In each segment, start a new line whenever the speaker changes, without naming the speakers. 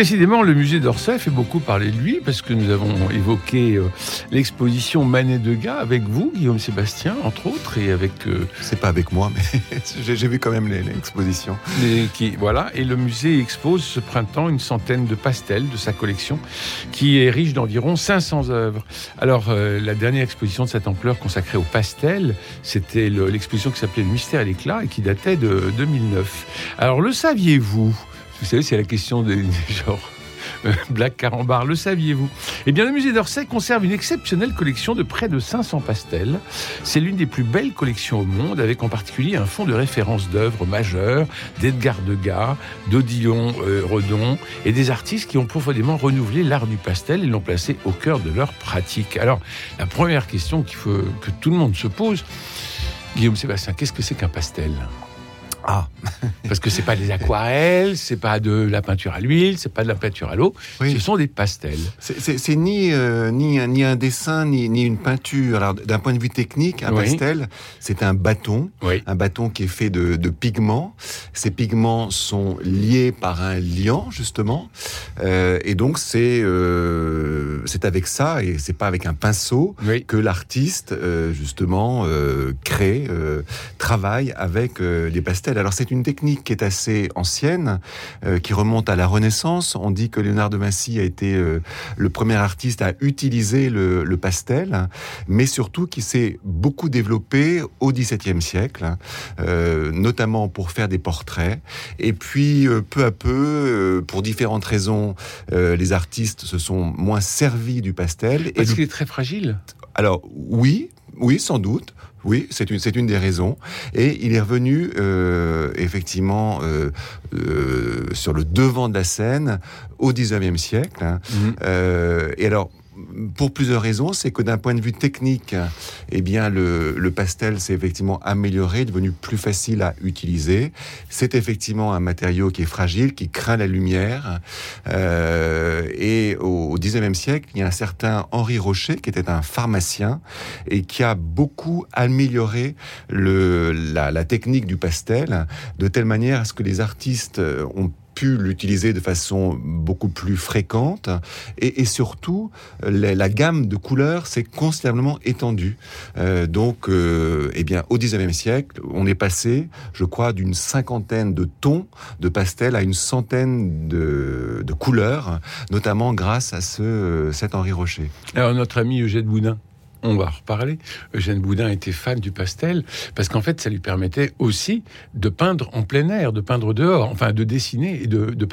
Décidément, le musée d'Orsay fait beaucoup parler de lui parce que nous avons évoqué euh, l'exposition Manet de Gars avec vous, Guillaume Sébastien, entre autres, et avec. euh,
C'est pas avec moi, mais j'ai vu quand même les- l'exposition.
qui, voilà, et le musée expose ce printemps une centaine de pastels de sa collection qui est riche d'environ 500 œuvres. Alors, euh, la dernière exposition de cette ampleur consacrée aux pastels, c'était le- l'exposition qui s'appelait Le mystère et l'éclat et qui datait de 2009. Alors, le saviez-vous? Vous savez, c'est la question des, des genres. euh, Black Carambar, le saviez-vous? Eh bien, le musée d'Orsay conserve une exceptionnelle collection de près de 500 pastels. C'est l'une des plus belles collections au monde, avec en particulier un fonds de référence d'œuvres majeures d'Edgar Degas, d'Odilon euh, Redon et des artistes qui ont profondément renouvelé l'art du pastel et l'ont placé au cœur de leur pratique. Alors, la première question qu'il faut que tout le monde se pose, Guillaume Sébastien, qu'est-ce que c'est qu'un pastel?
Ah,
Parce que c'est pas des aquarelles, c'est pas de la peinture à l'huile, c'est pas de la peinture à l'eau,
oui.
ce sont des pastels.
C'est- ni, euh, ni, un, ni un dessin, ni, ni une peinture. Alors, d'un point de vue technique, un
Oui.
pastel, c'est un bâton.
Oui.
Un bâton qui est fait de, de pigments. Ces pigments sont liés par un liant, justement. Euh, et donc, c'est euh, c'est avec ça, et c'est pas avec un pinceau, que l'artiste, justement, crée, travaille avec les pastels. Alors c'est une technique qui est assez ancienne, euh, qui remonte à la Renaissance. On dit que Léonard de Vinci a été euh, le premier artiste à utiliser le, le pastel, mais surtout qui s'est beaucoup développé au XVIIe siècle, euh, notamment pour faire des portraits. Et puis peu à peu, pour différentes raisons, les artistes se sont moins servis du pastel.
Parce qu'il est très fragile?
alors oui, oui, sans doute. Oui, c'est une, c'est une des raisons. Et il est revenu euh, effectivement euh, euh, sur le devant de la scène au 19e siècle. hein. Euh, et alors, pour plusieurs raisons, c'est que d'un point de vue technique, eh bien, le, pastel s'est effectivement amélioré, devenu plus facile à utiliser. C'est effectivement un matériau qui est fragile, qui craint la lumière. Euh, et au, 19e siècle, il y a un certain Henri Rocher, qui était un pharmacien, et qui a beaucoup amélioré la, la technique du pastel, de telle manière à ce que les artistes ont pu l'utiliser de façon beaucoup plus fréquente et, surtout la, gamme de couleurs s'est considérablement étendue. Euh, donc, euh, eh bien, au 19e siècle, on est passé, je crois, d'une cinquantaine de tons de pastel à une centaine de, couleurs, notamment grâce à ce, cet Henri Rocher.
Alors, notre ami Eugène Boudin, on va reparler. Eugène Boudin était fan du pastel parce qu'en fait, ça lui permettait aussi de peindre en plein air, de peindre dehors, enfin de dessiner et de, de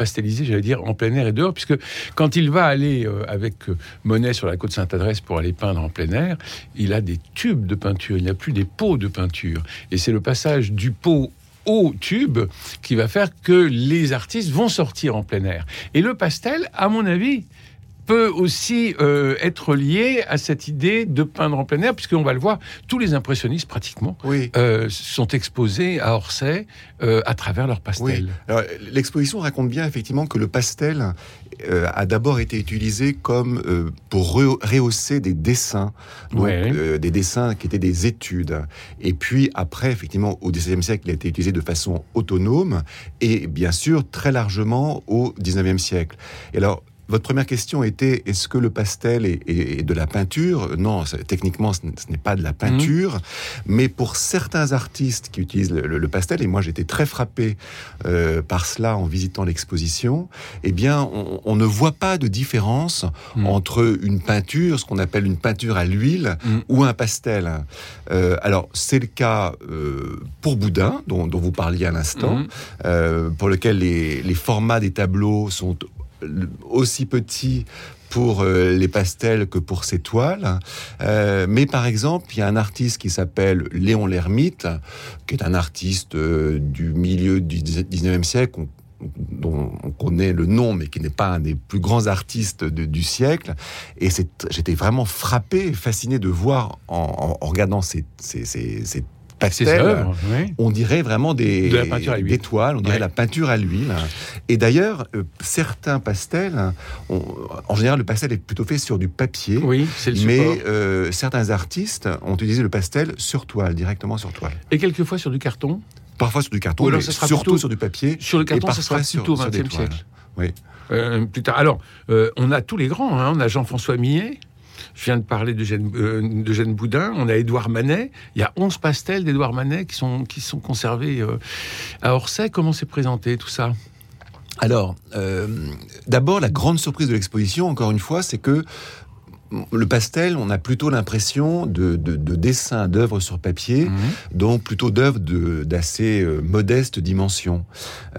j'allais dire, en plein air et dehors, puisque quand il va aller euh, avec euh, Monet sur la côte Sainte-Adresse pour aller peindre en plein air, il a des tubes de peinture, il n'y a plus des pots de peinture. Et c'est le passage du pot au tube qui va faire que les artistes vont sortir en plein air. Et le pastel, à mon avis, peut aussi euh, être lié à cette idée de peindre en plein air, puisqu'on va le voir, tous les impressionnistes pratiquement
Oui.
euh, sont exposés à Orsay euh, à travers.
Oui. Alors, l'exposition raconte bien effectivement que le pastel a d'abord été utilisé comme pour re- rehausser des dessins, donc
Ouais.
des dessins qui étaient des études. Et puis après, effectivement, au XVIIe siècle, il a été utilisé de façon autonome et bien sûr très largement au XIXe siècle. Et alors. Votre première question était est-ce que le pastel est, est- est de la peinture? Non, techniquement, ce n'est pas de la peinture, mais pour certains artistes qui utilisent le, le- le pastel, et moi j'étais très frappé euh, par cela en visitant l'exposition, eh bien, on, on ne voit pas de différence
Mm.
entre une peinture, ce qu'on appelle une peinture à l'huile,
Mm.
ou un pastel. Euh, alors, c'est le cas euh, pour Boudin, dont, dont vous parliez à l'instant,
Mhm.
pour lequel les, les formats des tableaux sont aussi petits pour euh, les pastels que pour ces toiles. Euh, mais par exemple, il y a un artiste qui s'appelle Léon Lermite, qui est un artiste euh, du milieu du 19e siècle. On- dont on connaît le nom, mais qui n'est pas un des plus grands artistes du siècle. Et j'étais vraiment frappé, fasciné de voir en, regardant ces, pastels, on dirait vraiment des, des toiles, on dirait la peinture à l'huile. Et d'ailleurs, euh, certains pastels, en général, le pastel est plutôt fait sur du papier.
Oui, c'est le
Mais euh, certains artistes ont utilisé le pastel sur toile, directement sur toile.
Et quelquefois sur du carton?
Parfois sur du carton, mais surtout sur du papier.
Sur le carton, ça sera plutôt au XXe siècle.
Oui.
Euh, plus tard. Alors, on a tous les grands. Hein. On a Jean-François Millet, je viens de parler de Jeanne, de Boudin. On a Édouard Manet. Il y a 11 pastels d'Édouard Manet qui sont, qui sont conservés à Orsay. Comment c'est présenté tout ça?
Alors, euh, d'abord, la grande surprise de l'exposition, encore une fois, c'est que le pastel, on a plutôt l'impression de, dessins d'œuvres sur papier, mhm. donc plutôt d'œuvres d'assez euh, modeste dimension.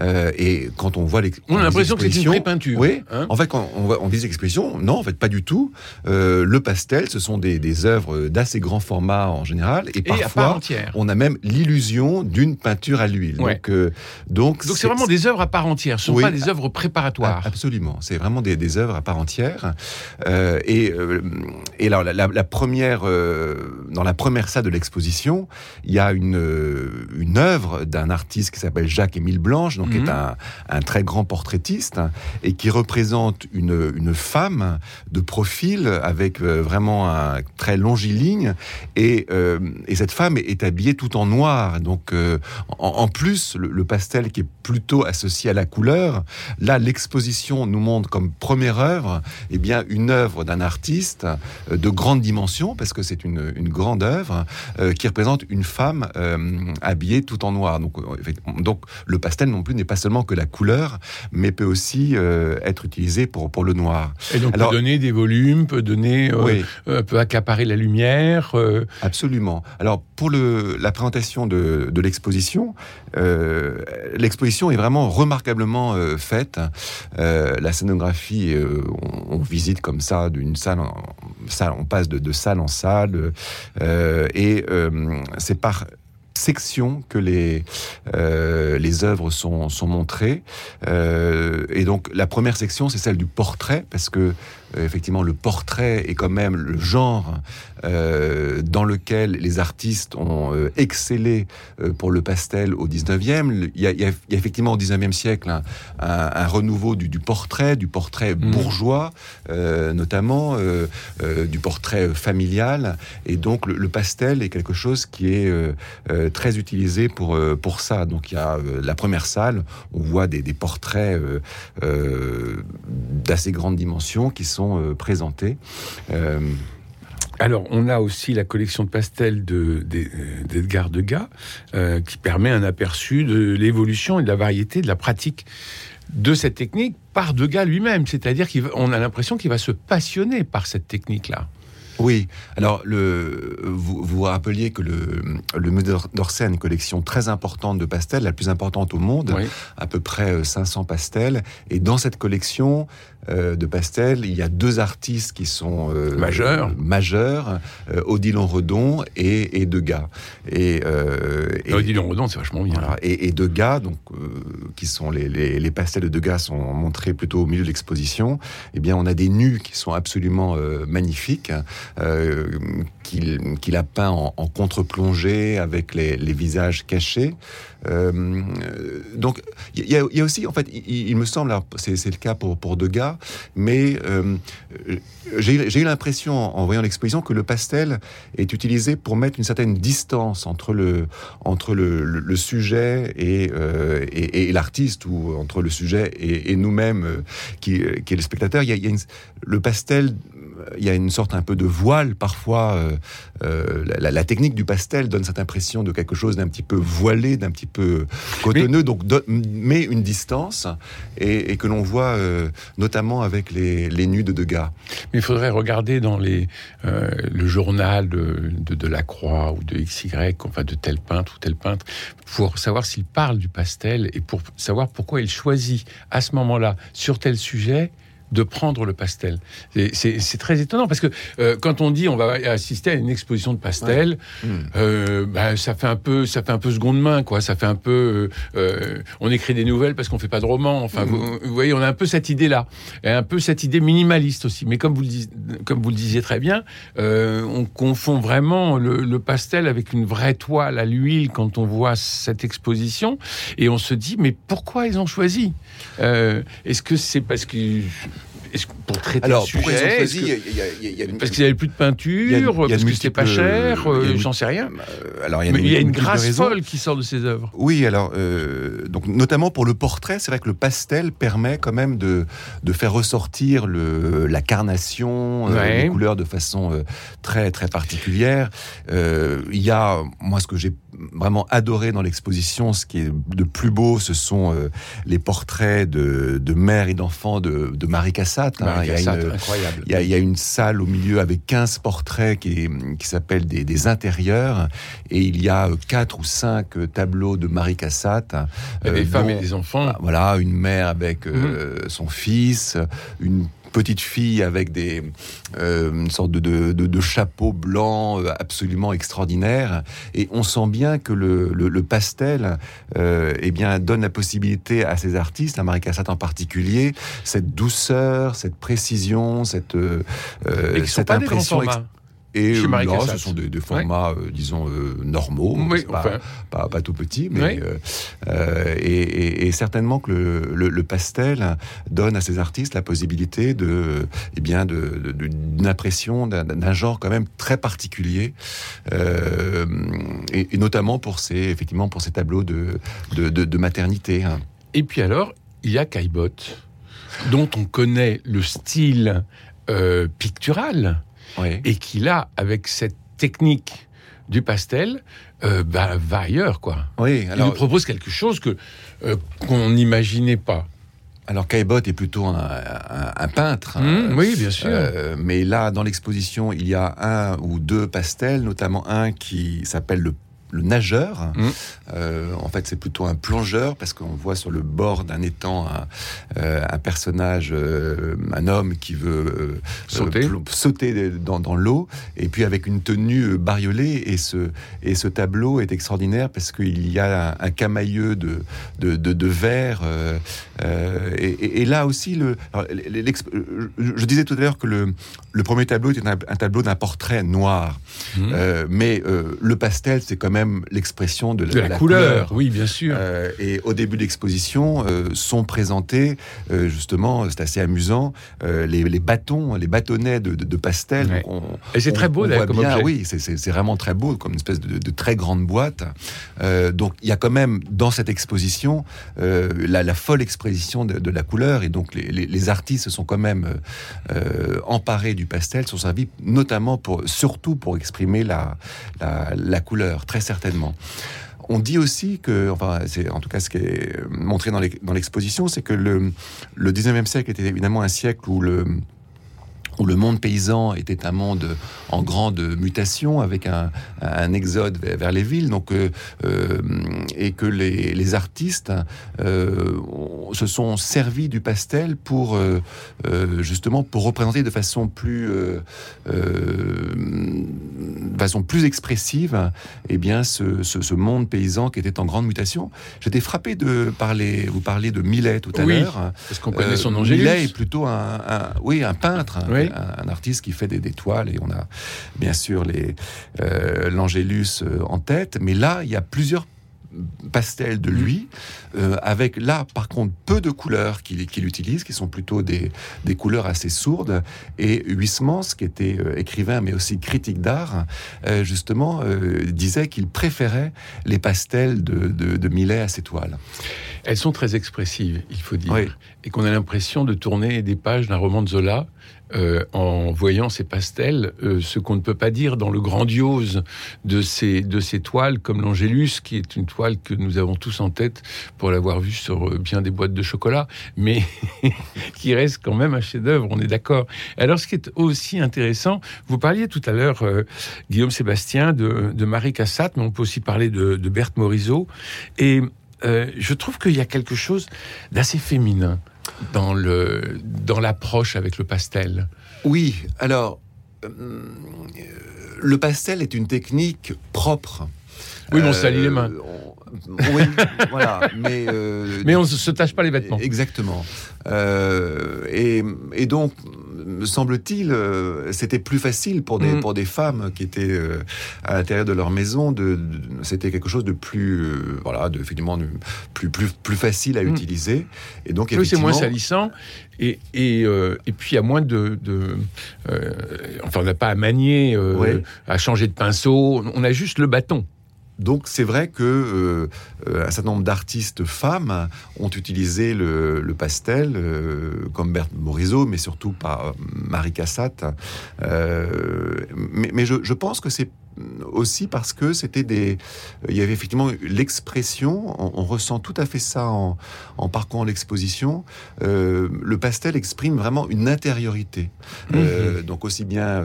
Euh, et quand on voit les,
on a l'impression que c'est une peinture.
Oui. Hein en fait, quand on, on dit expositions, non, en fait, pas du tout. Euh, le pastel, ce sont des, des œuvres d'assez grand format en général, et, parfois, on a même l'illusion d'une peinture à l'huile. Donc,
donc, donc c'est vraiment des œuvres à part entière. Ce ne sont pas des œuvres préparatoires.
Absolument. C'est vraiment des, des œuvres à part entière. et et alors, la, première, euh, dans la première salle de l'exposition, il y a une, euh, une œuvre d'un artiste qui s'appelle Jacques-Émile Blanche, donc qui est mhm. un, un, très grand portraitiste, et qui représente une, une femme de profil avec euh, vraiment un très longiligne, et, et cette femme est, habillée tout en noir. Donc, en, plus, le, pastel qui est plutôt associé à la couleur, là, l'exposition nous montre comme première œuvre, eh bien, une œuvre d'un artiste euh, de grande dimension, parce que c'est une, grande œuvre euh, qui représente une femme euh, habillée tout en noir. Donc, donc le pastel non plus n'est pas seulement que la couleur, mais peut aussi être utilisé pour, pour le noir.
Et donc peut donner des volumes, peut donner, peut accaparer la lumière.
Absolument. Alors pour le, la présentation de, de l'exposition, l'exposition est vraiment remarquablement faite. la scénographie, on, on, visite comme ça d'une salle on passe de, salle en salle, euh, et euh, c'est par section que les euh, les œuvres sont, sont montrées. Et donc la première section c'est celle du portrait parce que effectivement le portrait est quand même le genre euh, dans lequel les artistes ont euh, excellé euh, pour le pastel au 19e. Il y a, il y a, effectivement au 19e siècle un, un, renouveau du, du, portrait, du portrait mmh. bourgeois notamment, du portrait familial. Et donc le, pastel est quelque chose qui est très utilisé pour, pour ça. Donc il y a la première salle, on voit des, des portraits d'assez grande dimension qui sont présentés.
Alors, on a aussi la collection de pastels d'Edgar de, Degas, euh, qui permet un aperçu de l'évolution et de la variété de la pratique de cette technique par Degas lui-même. C'est-à-dire qu'on a l'impression qu'il va se passionner par cette technique-là.
Oui, alors le, vous vous rappeliez que le, le musée d'Orsay a une collection très importante de pastels, la plus importante au monde, à peu près 500 euh, pastels. Et dans cette collection, euh, de Pastel, il y a deux artistes qui sont
euh, majeurs,
majeurs euh, Odilon Redon et, et Degas.
Et, et Odilon Redon, c'est vachement bien.
Et, et, Degas, donc qui sont les, les, pastels de Degas sont montrés plutôt au milieu de l'exposition. Eh bien, on a des nus qui sont absolument magnifiques, qu'il a peint en, contre-plongée avec les, les, visages cachés. Donc, il y, a aussi, en fait, il, me semble, c'est le cas pour, pour Degas, mais euh, j'ai eu l'impression, en voyant l'exposition, que le pastel est utilisé pour mettre une certaine distance entre le, entre le, sujet euh, et, et, l'artiste, ou entre le sujet et, nous-mêmes, euh, qui est le spectateur. Il y a, le pastel il y a une sorte un peu de voile parfois. la, technique du pastel donne cette impression de quelque chose d'un petit peu voilé, d'un petit peu cotonneux, donc met une distance et, que l'on voit notamment avec les, les nus de Degas.
Mais il faudrait regarder dans les, euh, le journal de, de, la Croix ou de XY, enfin de tel peintre ou tel peintre, pour savoir s'il parle du pastel et pour savoir pourquoi il choisit à ce moment-là, sur tel sujet, de prendre le pastel. C'est très étonnant parce que euh, quand on dit on va assister à une exposition de pastel, hmm. euh, bah, ça fait un peu, ça fait un peu seconde main, quoi. Ça fait un peu, euh, on écrit des nouvelles parce qu'on fait pas de romans. Enfin, hmm. vous, voyez, on a un peu cette idée-là, et un peu cette idée minimaliste aussi. Mais comme vous le, comme vous le disiez très bien, on confond vraiment le, le, pastel avec une vraie toile à l'huile quand on voit cette exposition, et on se dit mais pourquoi ils ont choisi? Est-ce que c'est parce que pour traiter
Alors,
le sujet
Parce
qu'ils n'avaient plus de peinture, parce que c'était pas cher, euh, j'en sais rien.
Euh, alors, il y a,
Mais il y a une grâce folle qui sort de ces œuvres.
Oui, alors, euh, donc, notamment pour le portrait, c'est vrai que le pastel permet quand même de, de faire ressortir le, la carnation, les couleurs de façon très, très particulière. il y a, moi, ce que j'ai vraiment adoré dans l'exposition, ce qui est de plus beau, ce sont les portraits de, de mères et d'enfants de, de Marie Cassatt
Hein.
il, y a
une, incroyable.
Il, y a, une salle au milieu avec 15 portraits qui, qui s'appelle des, intérieurs. Et il y a quatre ou cinq tableaux de Marie Cassatt.
des euh, femmes et des enfants.
Voilà, une mère avec euh, mhm. son fils, une petite fille avec des euh, une sorte de, de, de, chapeau blanc euh, absolument extraordinaire. Et on sent bien que le, le, pastel euh, eh bien, donne la possibilité à ces artistes, à Marie Cassatt en particulier, cette douceur, cette précision, cette, euh, cette impression. Et là, ce sont des, formats, euh, disons, euh, normaux, pas, pas, tout petits, mais euh, et, certainement que le, pastel donne à ces artistes la possibilité de, eh bien, d'une impression d'un genre quand même très particulier, et, notamment pour ces, effectivement, pour ces tableaux de, de, maternité. Hein.
Et puis alors, il y a Caillebotte, dont on connaît le style pictural et qui là, avec cette technique du pastel, euh, bah, va ailleurs, quoi.
Oui,
alors... Il nous propose quelque chose que euh, qu'on n'imaginait pas.
Alors Caillebotte est plutôt un, peintre.
Mmh, oui, bien sûr. Euh,
mais là, dans l'exposition, il y a un ou deux pastels, notamment un qui s'appelle le le nageur. Mmh. Euh, en fait, c'est plutôt un plongeur parce qu'on voit sur le bord d'un étang un, euh, personnage, euh, un homme qui veut
sauter,
sauter dans, l'eau et puis avec une tenue bariolée. Et ce, et ce tableau est extraordinaire parce qu'il y a un, camailleux de, de, de, verre. Et, là aussi, le, je disais tout à l'heure que le, le premier tableau était un, tableau d'un portrait noir. Mmh. mais le pastel, c'est quand même l'expression de,
la, couleur. Oui, bien sûr.
Euh, et au début de l'exposition euh, sont présentés, euh, justement, c'est assez amusant, les, bâtons, les bâtonnets de, de, pastel.
et c'est très beau, d'ailleurs, comme
bien, Oui, c'est vraiment très beau, comme une espèce de, très grande boîte. donc, il y a quand même, dans cette exposition, la, folle exposition de, la couleur. Et donc, les, artistes sont quand même emparés du pastel, sont servis notamment pour, surtout pour exprimer la, la, la couleur, très certainement. On dit aussi que, enfin, c'est en tout cas ce qui est montré dans l'exposition, c'est que le, le 19e siècle était évidemment un siècle où le, où le monde paysan était un monde en grande mutation, avec un, exode vers, les villes, donc euh, euh, et que les, artistes euh, se sont servis du pastel pour justement pour représenter de façon plus façon plus expressive, eh bien ce, monde paysan qui était en grande mutation. J'étais frappé de parler, vous parliez de Millet tout à
oui,
l'heure.
Parce qu'on connaît son nom.
Millet est plutôt un, oui, un peintre. Oui un, artiste qui fait des, toiles et on a bien sûr les euh, l'Angélus euh, en tête, mais là il y a plusieurs pastels de lui, euh, avec là par contre peu de couleurs qu'il utilise, qui sont plutôt des, des, couleurs assez sourdes. Et Huysmans, qui était écrivain mais aussi critique d'art, justement disait qu'il préférait les pastels de, de, Millet à ses toiles.
Elles sont très expressives, il faut dire, et qu'on a l'impression de tourner des pages d'un roman de Zola euh, en voyant ces pastels, euh, ce qu'on ne peut pas dire dans le grandiose de ces, de ces toiles, comme l'Angélus, qui est une toile que nous avons tous en tête pour l'avoir vue sur euh, bien des boîtes de chocolat, mais qui reste quand même un chef-d'œuvre, on est d'accord. Alors, ce qui est aussi intéressant, vous parliez tout à l'heure, Guillaume Sébastien, de, Marie Cassatt, mais on peut aussi parler de, de Berthe Morisot, et je trouve qu'il y a quelque chose d'assez féminin dans le dans l'approche avec le pastel.
Oui, alors euh, le pastel est une technique propre.
Oui, on salit les mains.
Oui, voilà. Mais,
mais on ne se tâche pas les vêtements.
Exactement. et, et, donc, me semble-t-il, euh, c'était plus facile pour des, mm. pour des femmes qui étaient euh, à l'intérieur de leur maison. De, c'était quelque chose de plus, euh, voilà, de, effectivement, plus, plus, plus facile à mm. utiliser.
Et donc, oui, c'est moins salissant. Et, et, et puis, à moins de. de enfin, on n'a pas à manier, à changer de pinceau. On a juste le bâton.
Donc c'est vrai que euh, un certain nombre d'artistes femmes ont utilisé le, pastel, euh, comme Berthe Morisot, mais surtout par Marie Cassatt. Euh, mais, je, pense que c'est aussi parce que c'était des, il y avait effectivement l'expression. On, ressent tout à fait ça en, en parcourant l'exposition. Euh, le pastel exprime vraiment une intériorité. Euh, mhm. donc aussi bien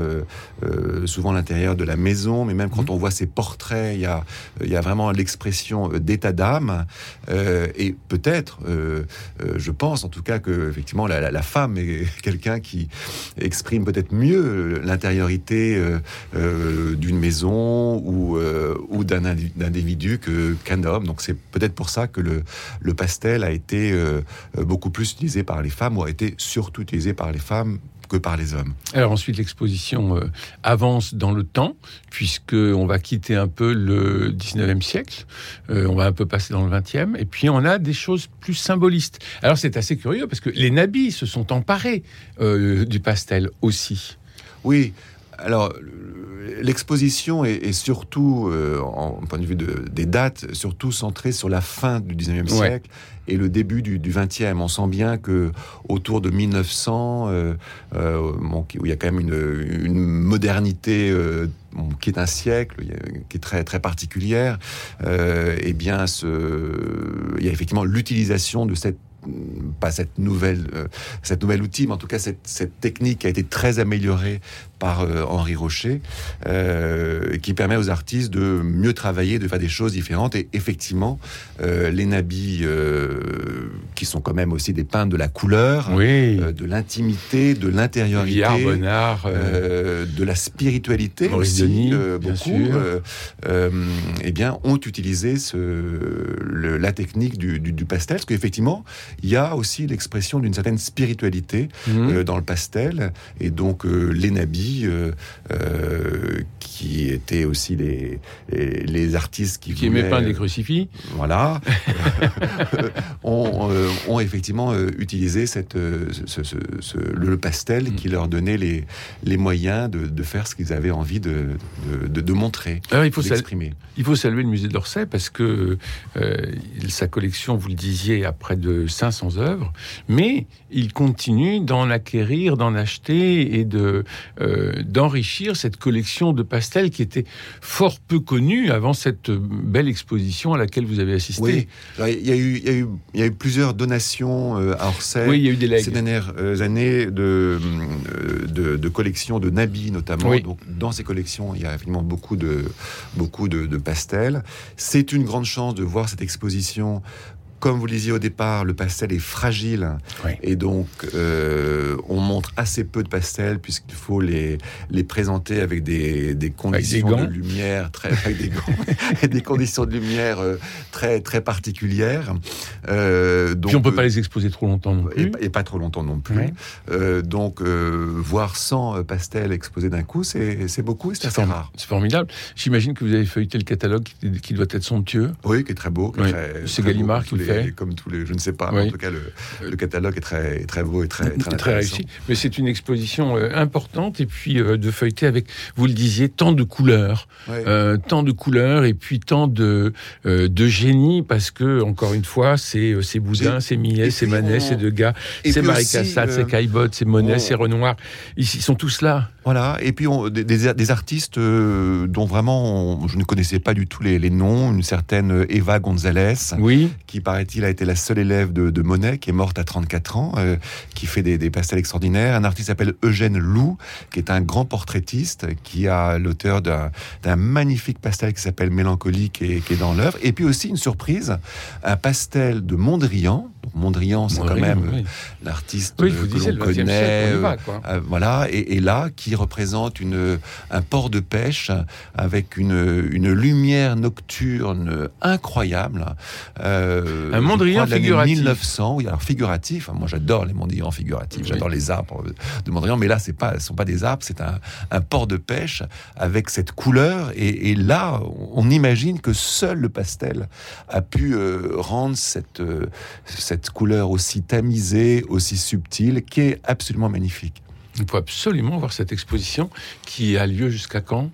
euh, souvent l'intérieur de la maison, mais même quand mhm. on voit ces portraits, il y a, il y a vraiment l'expression d'état d'âme. et peut-être, je pense en tout cas que effectivement la, la femme est quelqu'un qui exprime peut-être mieux l'intériorité d'une maison ou, euh, ou d'un individu qu'un homme. Donc c'est peut-être pour ça que le, le pastel a été euh, beaucoup plus utilisé par les femmes ou a été surtout utilisé par les femmes que par les hommes.
Alors ensuite, l'exposition euh, avance dans le temps, puisque on va quitter un peu le 19e siècle, on va un peu passer dans le 20e, et puis on a des choses plus symbolistes. Alors c'est assez curieux, parce que les nabis se sont emparés du pastel aussi.
Oui, alors, l'exposition est, surtout, euh, en point de vue des dates, surtout centrée sur la fin du 19e siècle et le début du, 20e. On sent bien que autour de 1900, euh, euh, où il y a quand même une, modernité qui est un siècle, qui est très très particulière, eh bien, il y a effectivement l'utilisation de cette pas cette nouvelle, cette nouvelle outil, mais en tout cas cette, cette technique a été très améliorée par euh, Henri Rocher, euh, qui permet aux artistes de mieux travailler, de faire des choses différentes. Et effectivement, euh, les nabis, qui sont quand même aussi des peintres de la couleur, de l'intimité, de l'intériorité, de la spiritualité aussi, beaucoup, eh bien, ont utilisé ce, la technique du, pastel, parce qu'effectivement, il y a aussi l'expression d'une certaine spiritualité mmh. dans le pastel, et donc les nabis euh, qui étaient aussi les, les, artistes qui,
qui aimaient peindre des crucifix.
Voilà, ont, euh, ont, effectivement utilisé cette, le pastel mm. qui leur donnait les, les moyens de, de faire ce qu'ils avaient envie de, de, de montrer,
Alors, il faut s'exprimer. Il faut saluer le musée d'Orsay parce que sa collection, vous le disiez, a près de 500 œuvres, mais il continue d'en acquérir, d'en acheter et de d'enrichir cette collection de pastels qui était fort peu connue avant cette belle exposition à laquelle vous avez assisté.
Oui, il y a eu, il y a eu, il y a eu plusieurs donations euh, à Orsay.
Oui, il y a eu des
Ces dernières euh, années de, euh, de, de collections de Nabi notamment. Donc, dans ces collections, il y a évidemment beaucoup de, beaucoup de, de pastels. C'est une grande chance de voir cette exposition comme vous le disiez au départ, le pastel est fragile et donc euh, on montre assez peu de pastels puisqu'il faut les, les présenter avec des, des conditions de lumière très avec des gants et des conditions de lumière euh, très très particulières.
Euh, donc, Puis on peut pas les exposer trop longtemps non plus.
Et, pas trop longtemps non plus. Euh, donc voir 100 pastels exposés d'un coup, c'est beaucoup, c'est assez rare.
C'est formidable. J'imagine que vous avez feuilleté le catalogue qui, doit être somptueux.
Oui, qui est très beau.
C'est Gallimard qui
comme tous les, je ne sais pas. En tout cas, le, catalogue est très, très beau et très, très,
très réussi. Mais c'est une exposition euh, importante et puis euh, de feuilleter avec, vous le disiez, tant de couleurs, euh, tant de couleurs et puis tant de de génie parce que encore une fois, c'est c'est Boudin, c'est Millet, c'est Manet, c'est Degas, c'est Marie Cassatt, c'est Caillebotte, c'est Monet, c'est Renoir. Ils, sont tous là.
Voilà. Et puis des, des, artistes dont vraiment je ne connaissais pas du tout les, les noms. Une certaine Eva Gonzalez,
oui.
qui paraît il a été la seule élève de, Monet, qui est morte à 34 ans, euh, qui fait des, pastels extraordinaires. Un artiste s'appelle Eugène Lou, qui est un grand portraitiste, qui a l'auteur d'un magnifique pastel qui s'appelle Mélancolique et qui est dans l'œuvre. Et puis aussi une surprise, un pastel de Mondrian, Donc Mondrian, c'est quand même
oui.
euh, l'artiste
Oui,
que l'on
le 20e siècle,
connaît.
on y
euh,
va,
euh, voilà, et, et là, qui représente une, un port de pêche avec une, une lumière nocturne incroyable. Euh,
Un Mondrian figuratif.
1900, oui, alors figuratif. Moi, j'adore les Mondrians figuratifs, j'adore les arbres de Mondrian, mais là, c'est pas, ce sont pas des arbres, c'est un, un port de pêche avec cette couleur. Et, et là, on imagine que seul le pastel a pu euh, rendre cette, euh, cette couleur aussi tamisée, aussi subtile, qui est absolument magnifique.
Il faut absolument voir cette exposition qui a lieu jusqu'à quand?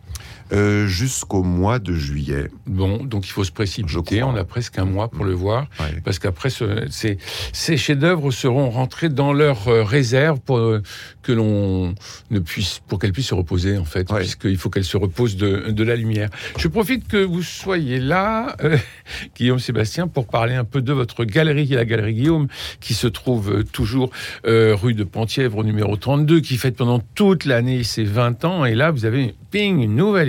Euh, Jusqu'au mois de juillet.
Bon, donc il faut se précipiter. On a presque un mois pour le voir.
Ouais.
Parce qu'après, ce- ces, ces chefs-d'œuvre seront rentrés dans leur euh, réserve pour euh, que l'on ne puisse, pour qu'elles puissent se reposer en fait,
Ouais.
puisqu'il faut qu'elles se reposent de, de la lumière. Je profite que vous soyez là, Guillaume Sébastien, pour parler un peu de votre galerie, la galerie Guillaume, qui se trouve toujours rue de Penthièvre numéro 32, qui fête pendant toute l'année ses 20 ans. Et là, vous avez ping, une nouvelle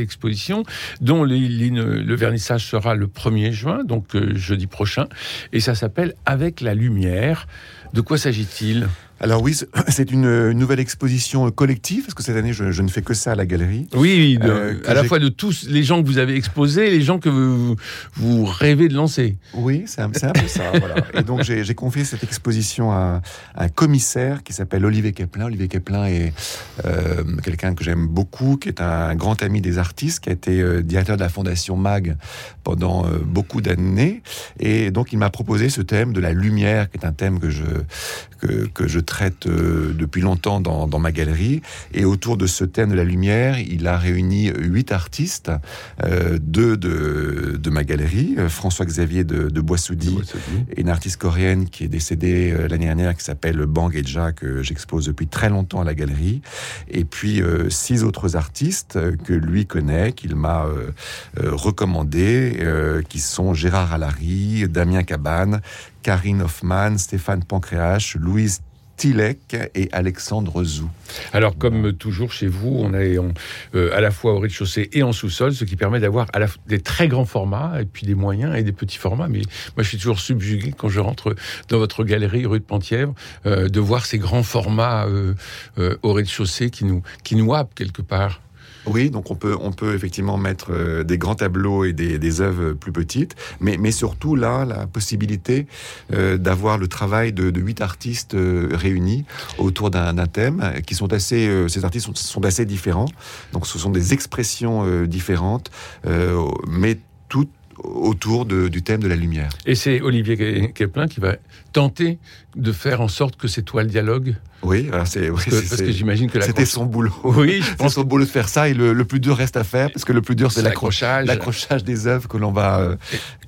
dont le vernissage sera le 1er juin, donc euh, jeudi prochain. Et ça s'appelle Avec la lumière. De quoi s'agit-il?
Alors oui, c'est- une, nouvelle exposition collective, parce que cette année, je, je ne fais que ça à la galerie.
Oui, de-
Euh,
à la fois de tous les gens que vous avez exposés et les gens que vous, vous rêvez de lancer.
Oui, c'est un, peu ça. voilà. Et donc j'ai confié cette exposition à, à un commissaire qui s'appelle Olivier Keplin. Olivier Keplin est euh, quelqu'un que j'aime beaucoup, qui est un grand ami des artistes, qui a été euh, directeur de la fondation MAG pendant beaucoup d'années. Et donc il m'a proposé ce thème de la lumière, qui est un thème que je que, que je traite euh, depuis longtemps dans, dans ma galerie. Et autour de ce thème de la lumière, il a réuni huit artistes, euh, deux de, de ma galerie, euh, François-Xavier de, de Boissoudi, et une artiste coréenne qui est décédée l'année dernière qui s'appelle Bang Eja que j'expose depuis très longtemps à la galerie et puis six autres artistes que lui connaît qu'il m'a recommandé qui sont Gérard Allary, Damien Cabane, Karine Hoffman, Stéphane Pancréache, Louise Tilek et Alexandre Zou.
Alors, comme toujours chez vous, on est euh, à la fois au rez-de-chaussée et en sous-sol, ce qui permet d'avoir des très grands formats et puis des moyens et des petits formats. Mais moi, je suis toujours subjugué quand je rentre dans votre galerie rue de Penthièvre euh, de voir ces grands formats euh, euh, au rez-de-chaussée qui nous, qui nous happent quelque part.
Oui, donc on peut, on peut effectivement mettre euh, des grands tableaux et des, œuvres plus petites, mais, mais surtout là, la possibilité euh, d'avoir le travail de, huit artistes euh, réunis autour d'un thème, qui sont assez, ces artistes sont, sont assez différents, donc ce sont des expressions différentes, mais toutes autour de- du thème de la lumière.
Et c'est Olivier Ke- Keplin qui va tenter de faire en sorte que ces toiles dialoguent.
Oui, alors c'est, oui,
Parce que, j'imagine que
c'était son boulot.
Oui, je pense
son boulot de faire ça et le, le plus dur reste à faire parce que le plus dur c'est l'accro-
l'accrochage.
l'accrochage des œuvres que l'on va euh,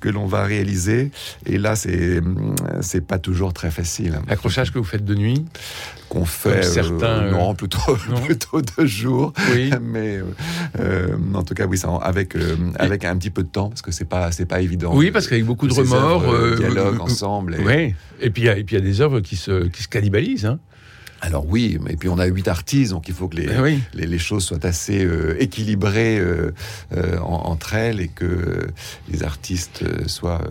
que l'on va réaliser et là c'est c'est pas toujours très facile
L'accrochage que vous faites de nuit.
Qu'on fait
certains, euh,
non plutôt
non.
plutôt deux jours
Oui.
mais euh, euh, en tout cas oui ça avec euh, avec un petit peu de temps parce que c'est pas c'est pas évident
Oui, parce qu'avec beaucoup de remords,
œuvres, euh,
euh,
dialoguent
euh,
ensemble et-
Oui. Et puis il y a- et puis il y a des œuvres qui se, qui se cannibalisent. Hein.
Alors oui mais puis on a huit artistes donc il faut que les
oui.
les, les choses soient assez euh, équilibrées euh, euh, en- entre elles et que les artistes soient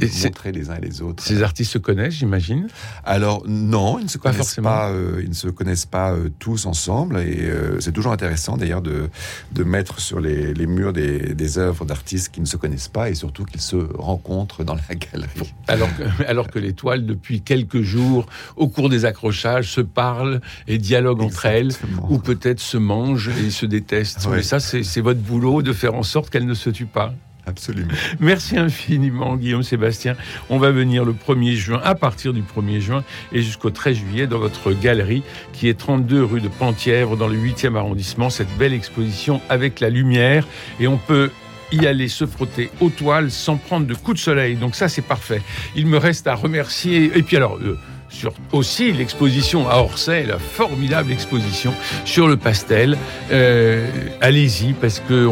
Et
montrés les uns et les autres.
Ces artistes se connaissent, j'imagine?
Alors non, ils ne se
Pas
connaissent
forcément.
pas. ils ne se connaissent pas tous ensemble et c'est toujours intéressant d'ailleurs de de mettre sur les, les murs des, des œuvres d'artistes qui ne se connaissent pas et surtout qu'ils se rencontrent dans la galerie.
Alors que, alors que les toiles, depuis quelques jours, au cours des accrochages, se parlent et dialoguent entre elles,
Exactement.
ou peut-être se mangent et se détestent.
Ouais.
Mais ça, c'est c'est votre boulot de faire en sorte qu'elles ne se tuent pas.
Absolument.
Merci infiniment, Guillaume Sébastien. On va venir le 1er juin, à partir du 1er juin et jusqu'au 13 juillet, dans votre galerie, qui est 32 rue de Penthièvre, dans le 8e arrondissement. Cette belle exposition avec la lumière. Et on peut y aller se frotter aux toiles sans prendre de coups de soleil. Donc ça, c'est parfait. Il me reste à remercier. Et puis alors. euh, sur aussi l'exposition à Orsay, la formidable exposition sur le pastel. Euh, allez-y parce que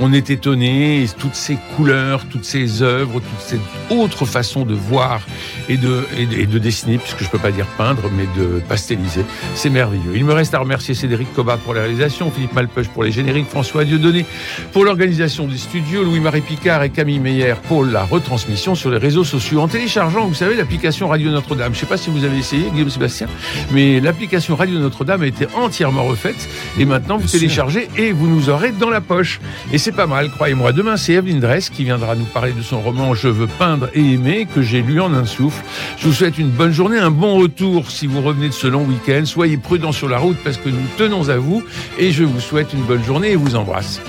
on, est étonné, toutes ces couleurs, toutes ces œuvres, toute cette autre façon de voir et de, et de, dessiner, puisque je peux pas dire peindre, mais de pasteliser, c'est merveilleux. Il me reste à remercier Cédric Cobat pour la réalisation, Philippe Malpeuch pour les génériques, François Dieudonné pour l'organisation des studios, Louis-Marie Picard et Camille Meyer pour la retransmission sur les réseaux sociaux. En téléchargeant, vous savez, l'application Radio Notre-Dame. Je sais pas si vous avez essayé, Guillaume Sébastien, mais l'application Radio Notre-Dame a été entièrement refaite et maintenant vous téléchargez et vous nous aurez dans la poche. Et c'est pas mal, croyez-moi. Demain, c'est Evelyne Dress qui viendra nous parler de son roman Je veux peindre et aimer que j'ai lu en un souffle. Je vous souhaite une bonne journée, un bon retour si vous revenez de ce long week-end. Soyez prudents sur la route parce que nous tenons à vous et je vous souhaite une bonne journée et vous embrasse.